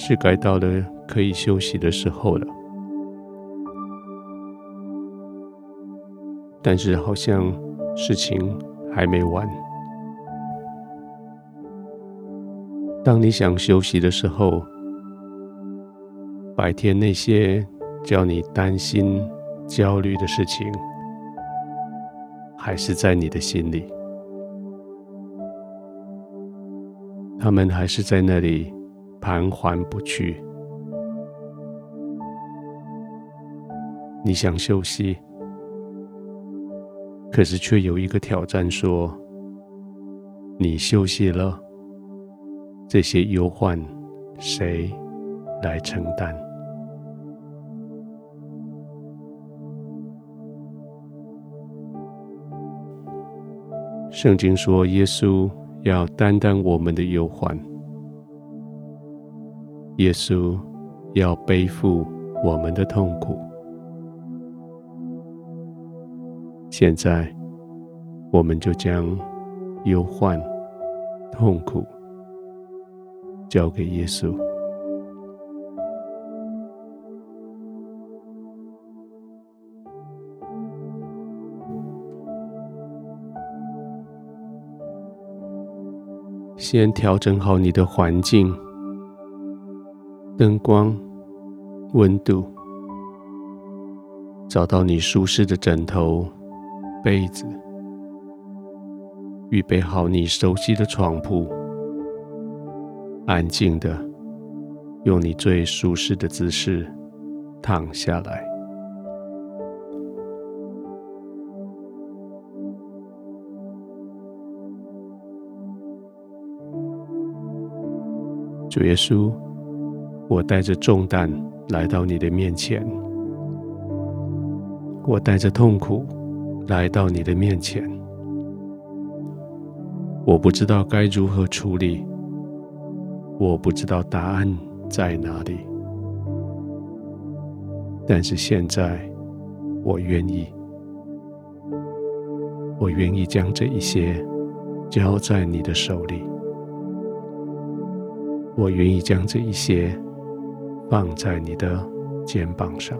是该到了可以休息的时候了。但是好像事情还没完。当你想休息的时候，白天那些叫你担心、焦虑的事情，还是在你的心里，他们还是在那里盘桓不去。你想休息，可是却有一个挑战说：你休息了，这些忧患谁来承担？圣经说，耶稣要担当我们的忧患，耶稣要背负我们的痛苦。现在，我们就将忧患、痛苦交给耶稣。先调整好你的环境、灯光、温度，找到你舒适的枕头、被子，预备好你熟悉的床铺，安静的用你最舒适的姿势躺下来。主耶稣，我带着重担来到你的面前，我带着痛苦来到你的面前，我不知道该如何处理，我不知道答案在哪里，但是现在我愿意，我愿意将这一些交在你的手里。我愿意将这一些放在你的肩膀上，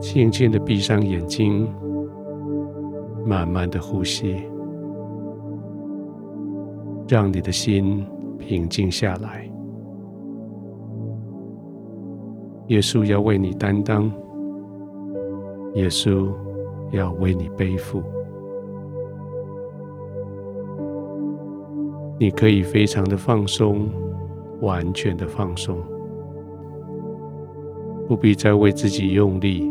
轻轻的闭上眼睛，慢慢的呼吸，让你的心平静下来。耶稣要为你担当，耶稣。要为你背负，你可以非常的放松，完全的放松，不必再为自己用力，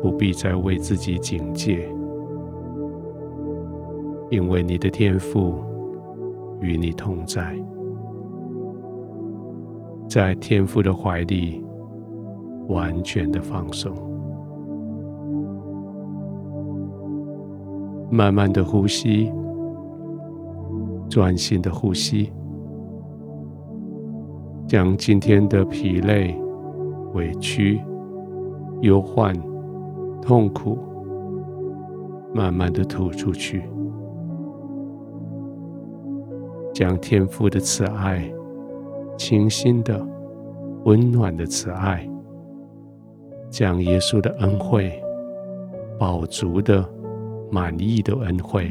不必再为自己警戒，因为你的天赋与你同在，在天父的怀里，完全的放松。慢慢的呼吸，专心的呼吸，将今天的疲累、委屈、忧患、痛苦，慢慢的吐出去，将天父的慈爱、清新的、温暖的慈爱，将耶稣的恩惠、饱足的。满意的恩惠，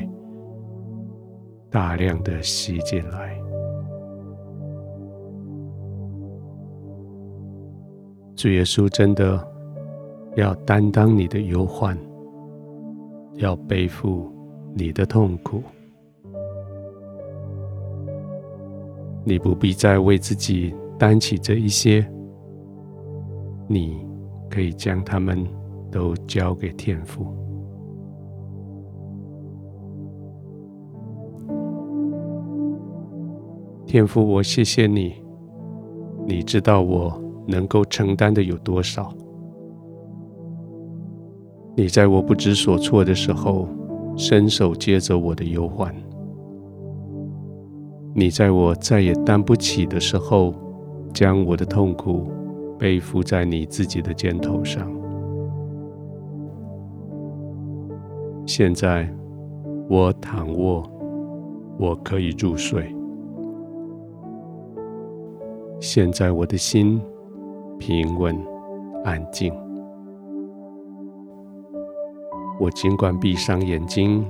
大量的吸进来。主耶稣真的要担当你的忧患，要背负你的痛苦。你不必再为自己担起这一些，你可以将他们都交给天父。天父，我谢谢你，你知道我能够承担的有多少。你在我不知所措的时候，伸手接着我的忧患；你在我再也担不起的时候，将我的痛苦背负在你自己的肩头上。现在我躺卧，我可以入睡。现在我的心平稳安静。我尽管闭上眼睛，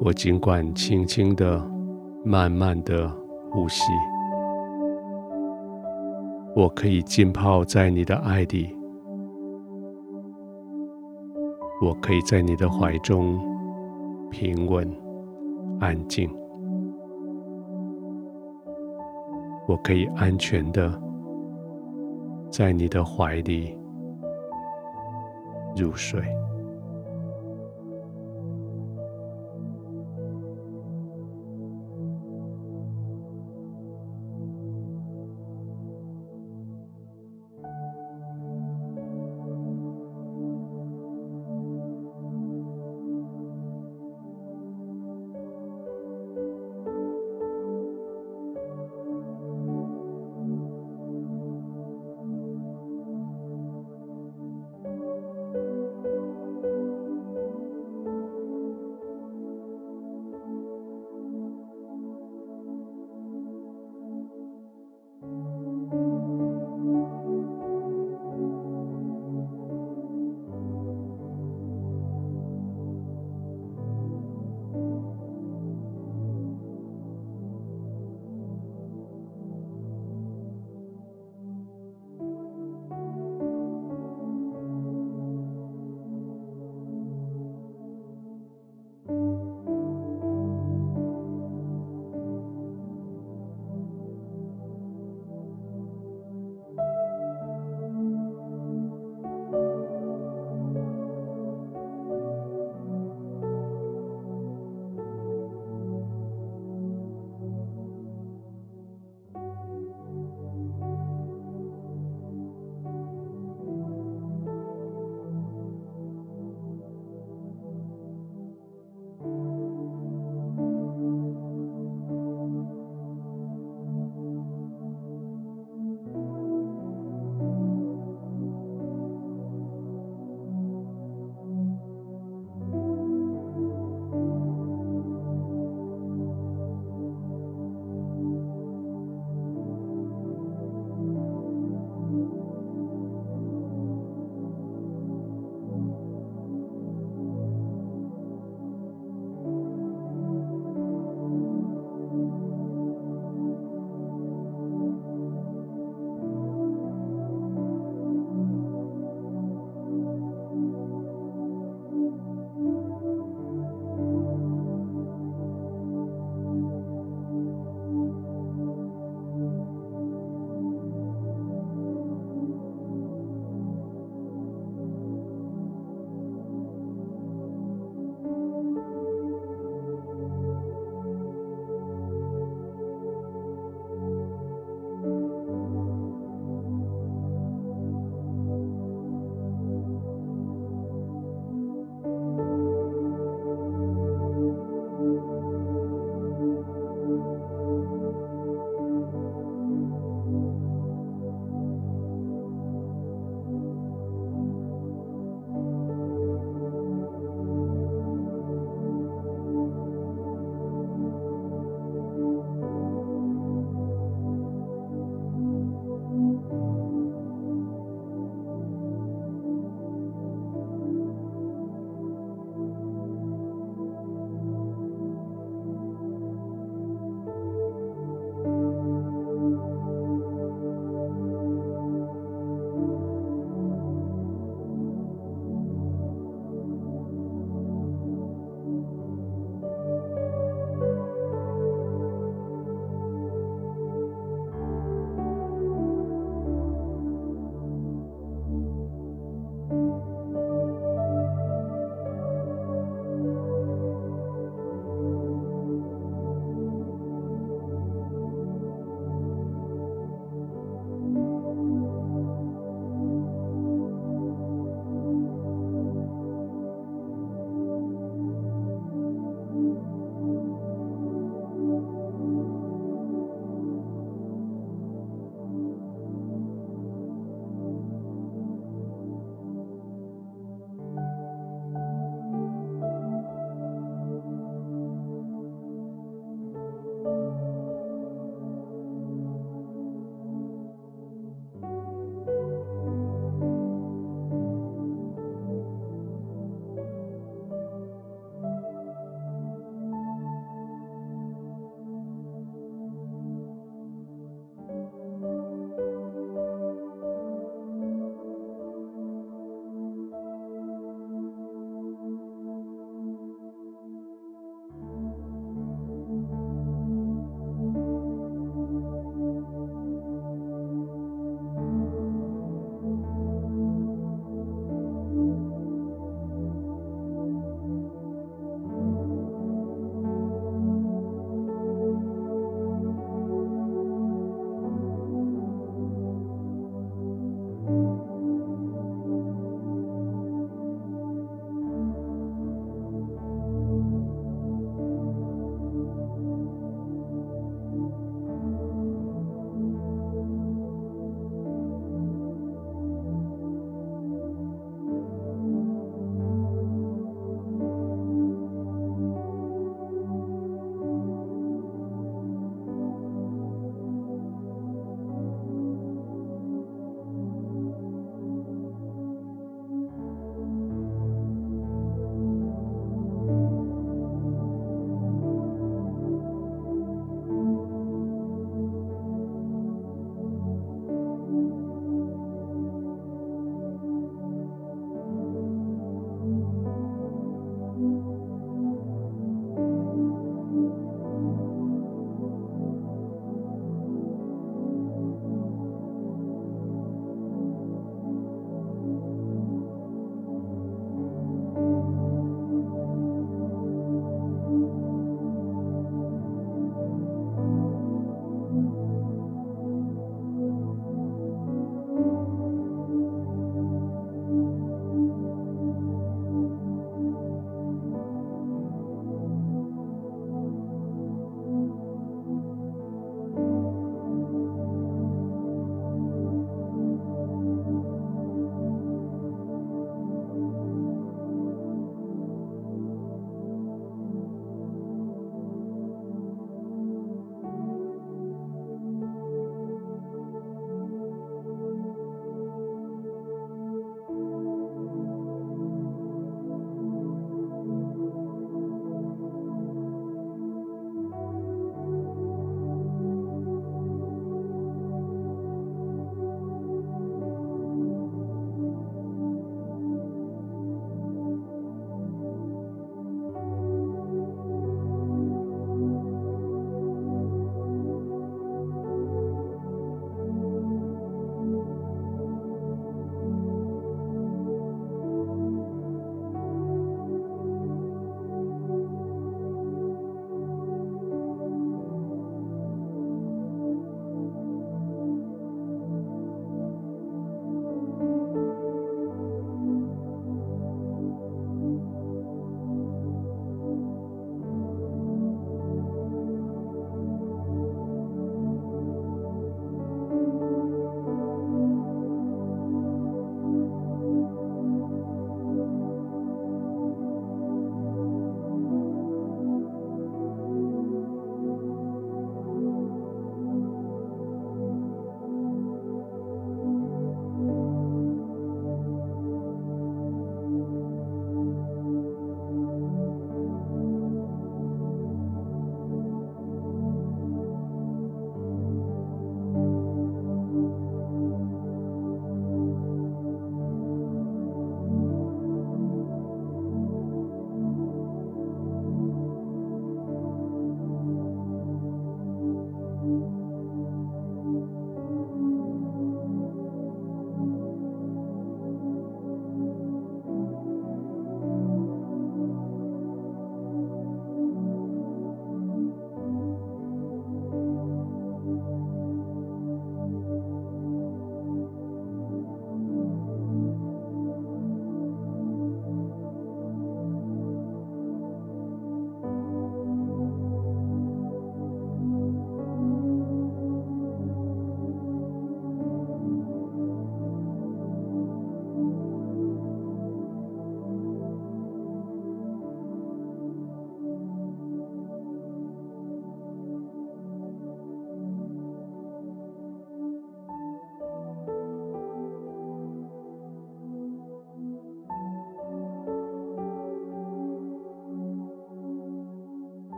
我尽管轻轻的、慢慢的呼吸。我可以浸泡在你的爱里，我可以在你的怀中平稳安静，我可以安全的在你的怀里入睡。